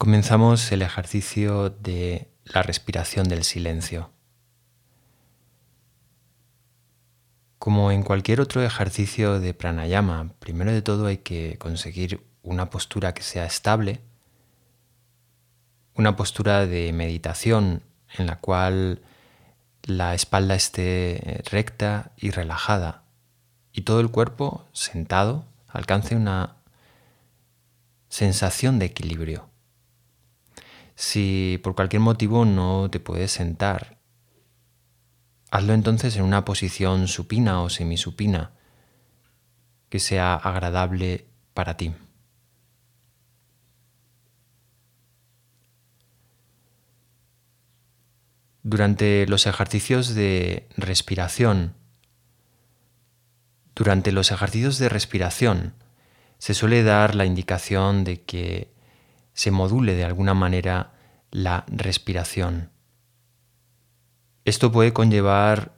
Comenzamos el ejercicio de la respiración del silencio. Como en cualquier otro ejercicio de pranayama, primero de todo hay que conseguir una postura que sea estable, una postura de meditación en la cual la espalda esté recta y relajada y todo el cuerpo sentado alcance una sensación de equilibrio. Si por cualquier motivo no te puedes sentar, hazlo entonces en una posición supina o semisupina que sea agradable para ti. Durante los ejercicios de respiración, durante los ejercicios de respiración se suele dar la indicación de que se module de alguna manera la respiración. Esto puede conllevar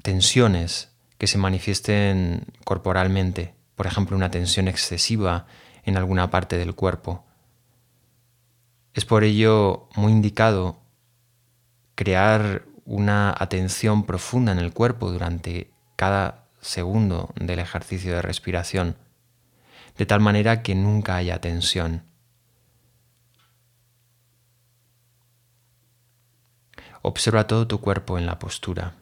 tensiones que se manifiesten corporalmente, por ejemplo una tensión excesiva en alguna parte del cuerpo. Es por ello muy indicado crear una atención profunda en el cuerpo durante cada segundo del ejercicio de respiración, de tal manera que nunca haya tensión. Observa todo tu cuerpo en la postura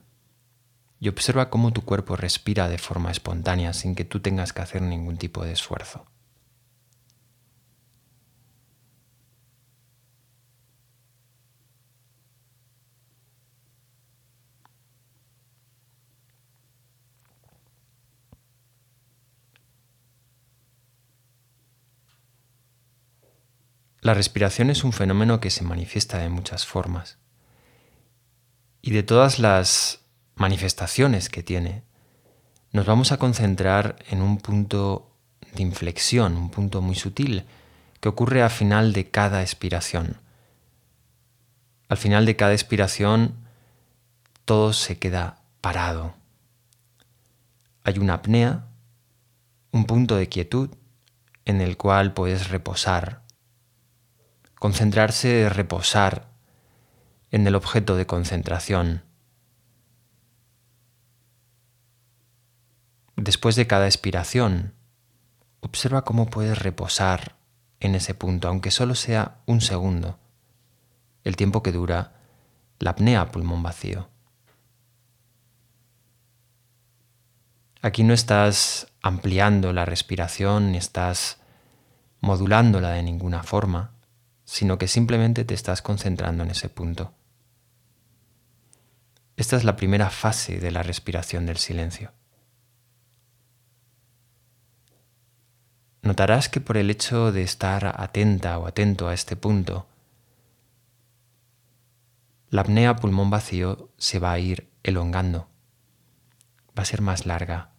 y observa cómo tu cuerpo respira de forma espontánea sin que tú tengas que hacer ningún tipo de esfuerzo. La respiración es un fenómeno que se manifiesta de muchas formas. Y de todas las manifestaciones que tiene, nos vamos a concentrar en un punto de inflexión, un punto muy sutil, que ocurre al final de cada expiración. Al final de cada expiración, todo se queda parado. Hay una apnea, un punto de quietud en el cual puedes reposar. Concentrarse, reposar en el objeto de concentración. Después de cada expiración, observa cómo puedes reposar en ese punto, aunque solo sea un segundo, el tiempo que dura la apnea pulmón vacío. Aquí no estás ampliando la respiración ni estás modulándola de ninguna forma, sino que simplemente te estás concentrando en ese punto. Esta es la primera fase de la respiración del silencio. Notarás que por el hecho de estar atenta o atento a este punto, la apnea pulmón vacío se va a ir elongando, va a ser más larga.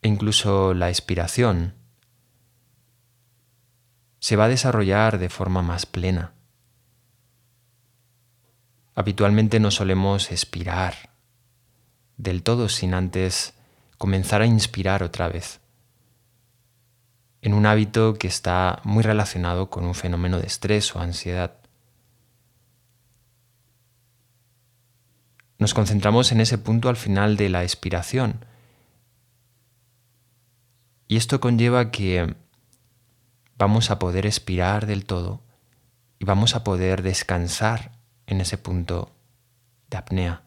E incluso la expiración se va a desarrollar de forma más plena. Habitualmente no solemos expirar del todo sin antes comenzar a inspirar otra vez, en un hábito que está muy relacionado con un fenómeno de estrés o ansiedad. Nos concentramos en ese punto al final de la expiración y esto conlleva que vamos a poder expirar del todo y vamos a poder descansar en ese punto de apnea.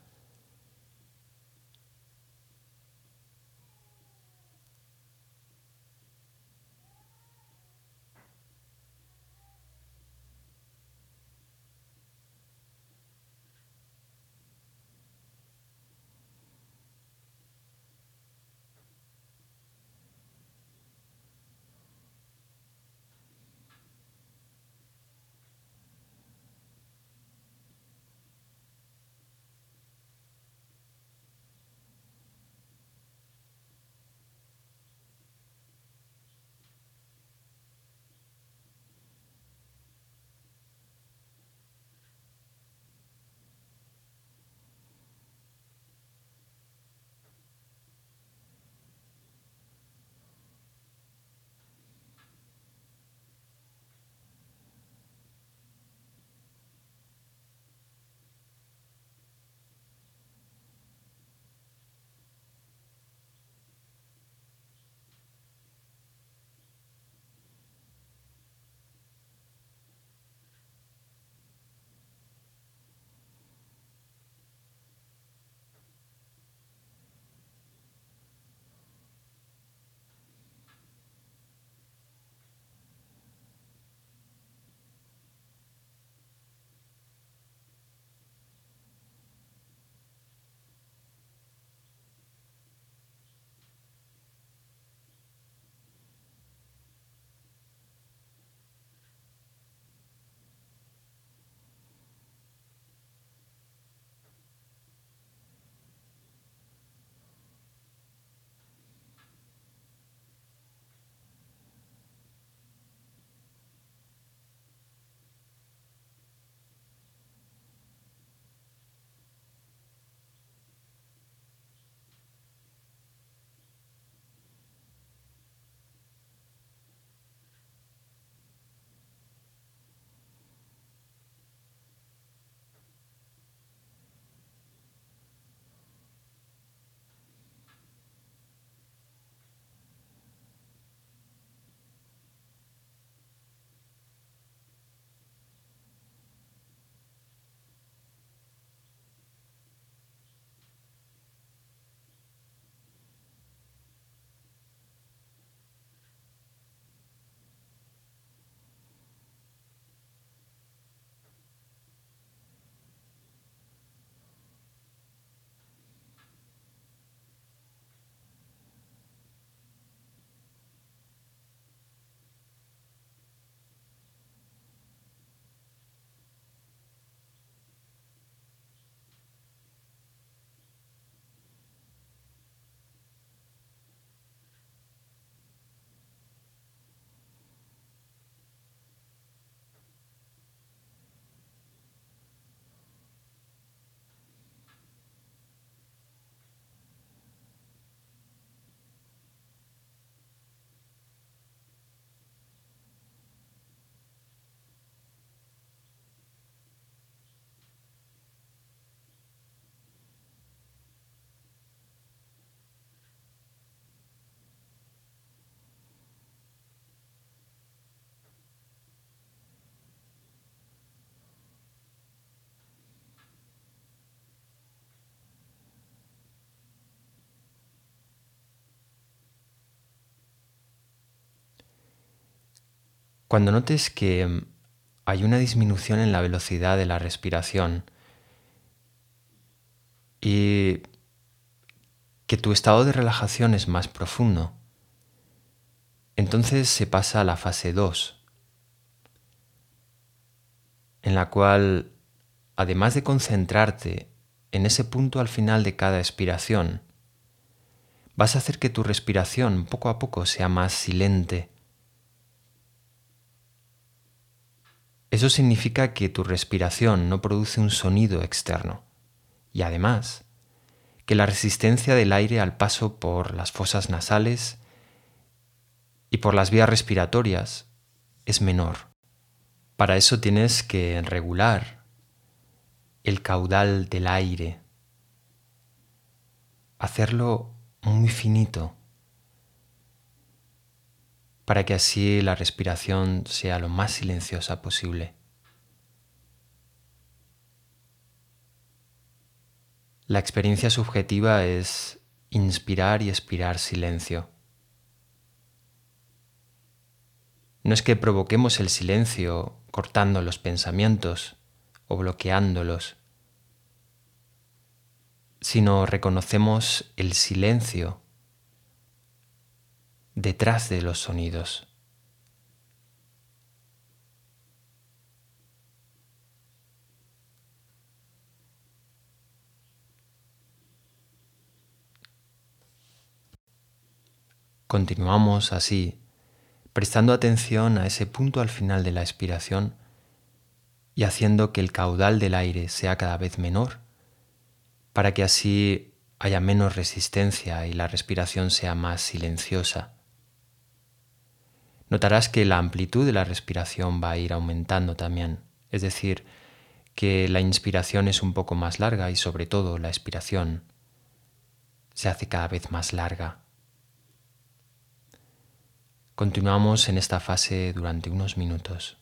Cuando notes que hay una disminución en la velocidad de la respiración y que tu estado de relajación es más profundo, entonces se pasa a la fase 2, en la cual, además de concentrarte en ese punto al final de cada expiración, vas a hacer que tu respiración poco a poco sea más silente. Eso significa que tu respiración no produce un sonido externo. Y además que la resistencia del aire al paso por las fosas nasales y por las vías respiratorias es menor. Para eso tienes que regular el caudal del aire, hacerlo muy finito, para que así la respiración sea lo más silenciosa posible. La experiencia subjetiva es inspirar y expirar silencio. No es que provoquemos el silencio cortando los pensamientos o bloqueándolos, sino reconocemos el silencio detrás de los sonidos. Continuamos así prestando atención a ese punto al final de la expiración y haciendo que el caudal del aire sea cada vez menor, para que así haya menos resistencia y la respiración sea más silenciosa. Notarás que la amplitud de la respiración va a ir aumentando también, es decir, que la inspiración es un poco más larga y sobre todo la expiración se hace cada vez más larga. Continuamos en esta fase durante unos minutos.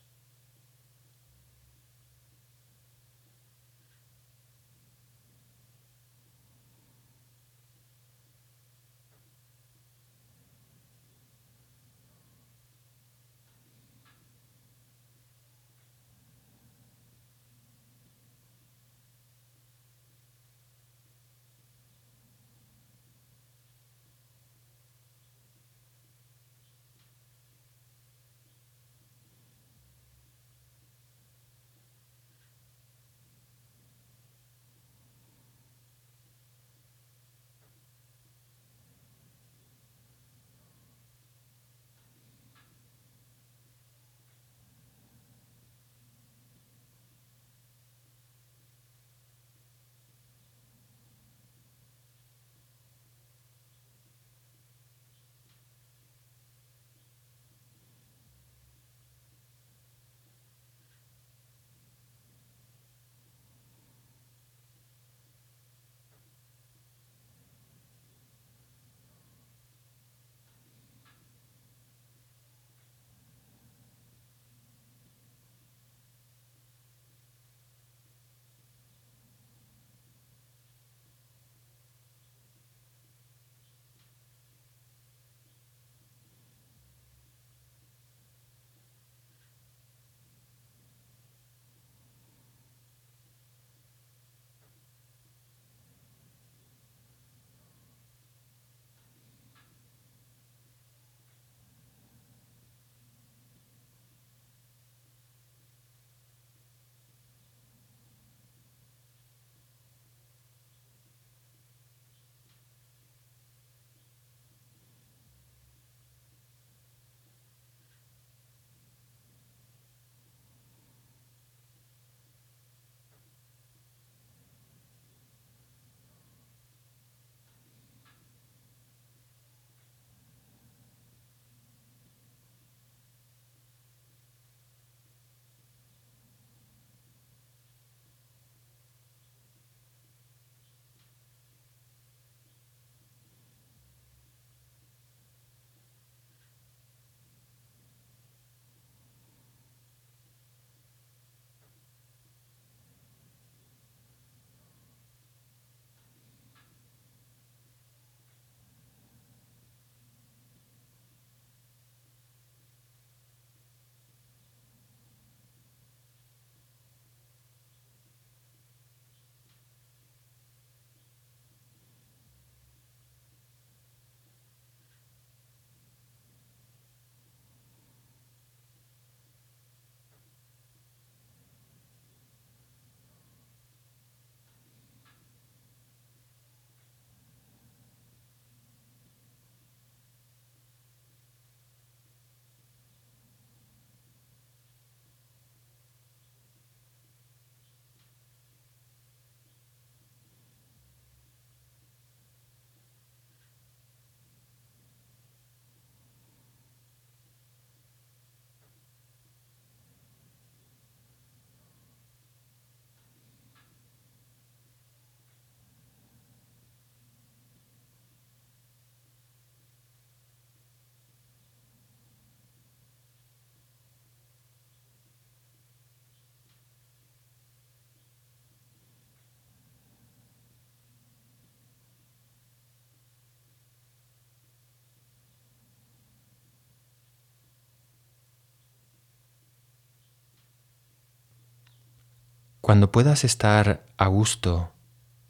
Cuando puedas estar a gusto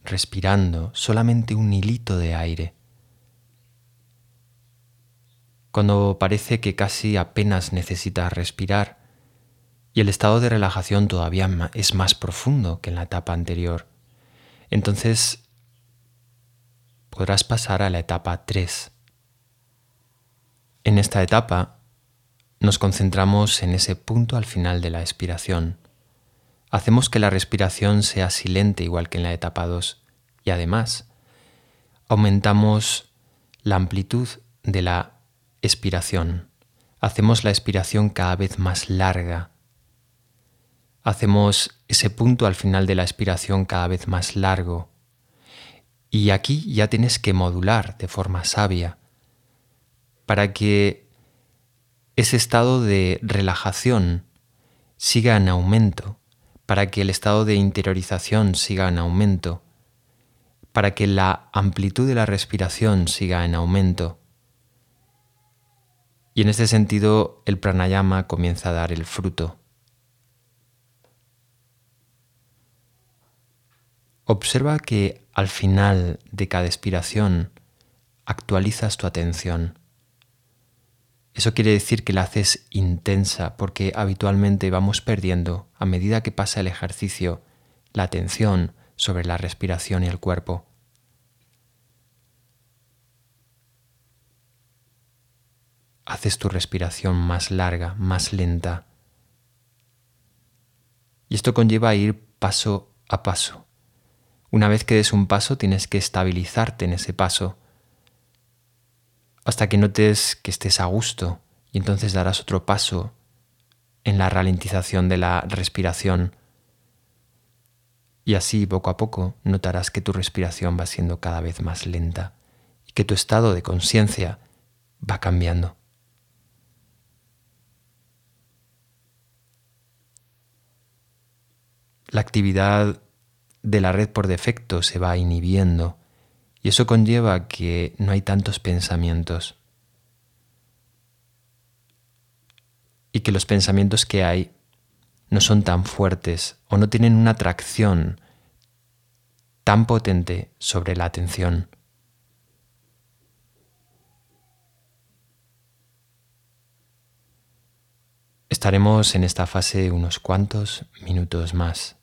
respirando solamente un hilito de aire, cuando parece que casi apenas necesitas respirar y el estado de relajación todavía es más profundo que en la etapa anterior, entonces podrás pasar a la etapa 3. En esta etapa nos concentramos en ese punto al final de la expiración hacemos que la respiración sea silente igual que en la etapa 2 y además aumentamos la amplitud de la expiración. Hacemos la expiración cada vez más larga. Hacemos ese punto al final de la expiración cada vez más largo. Y aquí ya tienes que modular de forma sabia para que ese estado de relajación siga en aumento para que el estado de interiorización siga en aumento, para que la amplitud de la respiración siga en aumento. Y en este sentido el pranayama comienza a dar el fruto. Observa que al final de cada expiración actualizas tu atención. Eso quiere decir que la haces intensa porque habitualmente vamos perdiendo, a medida que pasa el ejercicio, la atención sobre la respiración y el cuerpo. Haces tu respiración más larga, más lenta. Y esto conlleva ir paso a paso. Una vez que des un paso tienes que estabilizarte en ese paso hasta que notes que estés a gusto y entonces darás otro paso en la ralentización de la respiración. Y así poco a poco notarás que tu respiración va siendo cada vez más lenta y que tu estado de conciencia va cambiando. La actividad de la red por defecto se va inhibiendo y eso conlleva que no hay tantos pensamientos. Y que los pensamientos que hay no son tan fuertes o no tienen una atracción tan potente sobre la atención. Estaremos en esta fase unos cuantos minutos más.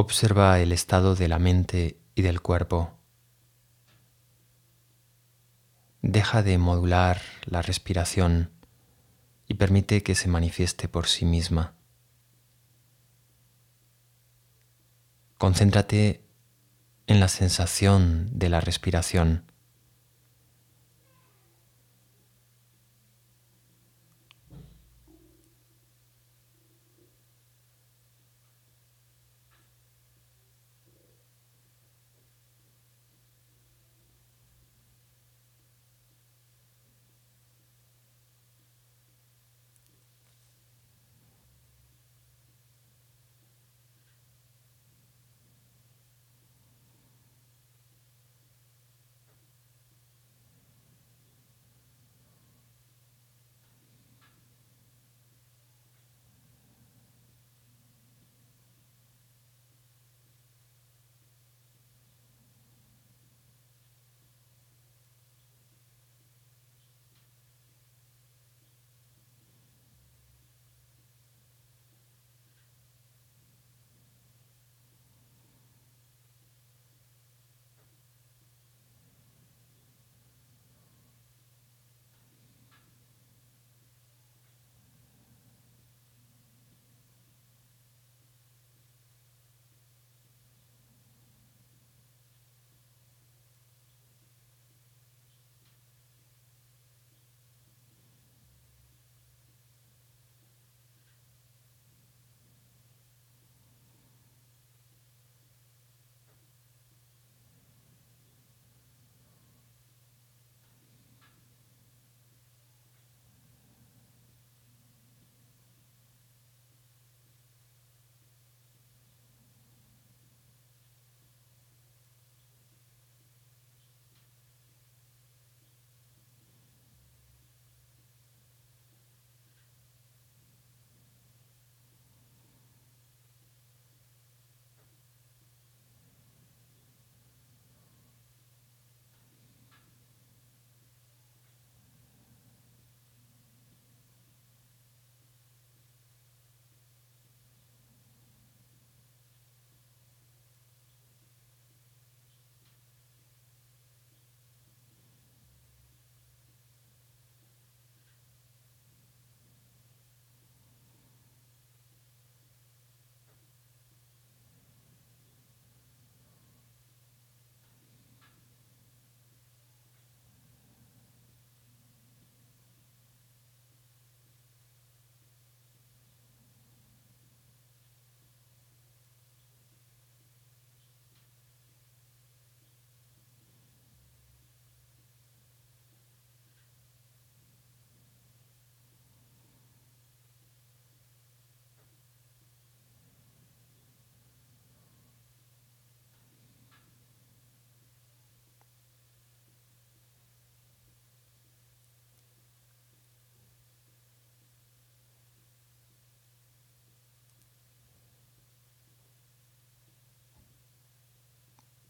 Observa el estado de la mente y del cuerpo. Deja de modular la respiración y permite que se manifieste por sí misma. Concéntrate en la sensación de la respiración.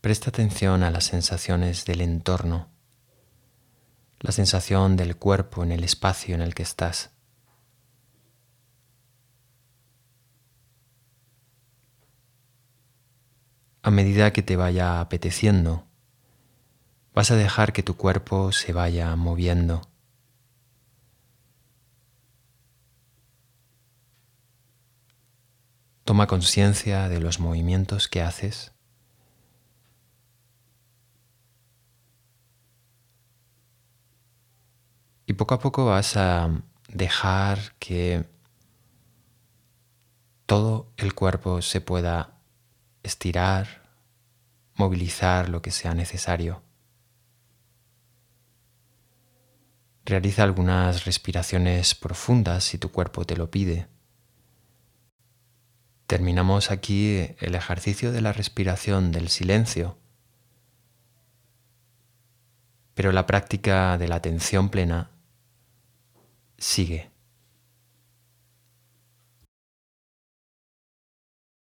Presta atención a las sensaciones del entorno, la sensación del cuerpo en el espacio en el que estás. A medida que te vaya apeteciendo, vas a dejar que tu cuerpo se vaya moviendo. Toma conciencia de los movimientos que haces Y poco a poco vas a dejar que todo el cuerpo se pueda estirar, movilizar lo que sea necesario. Realiza algunas respiraciones profundas si tu cuerpo te lo pide. Terminamos aquí el ejercicio de la respiración del silencio, pero la práctica de la atención plena sigue.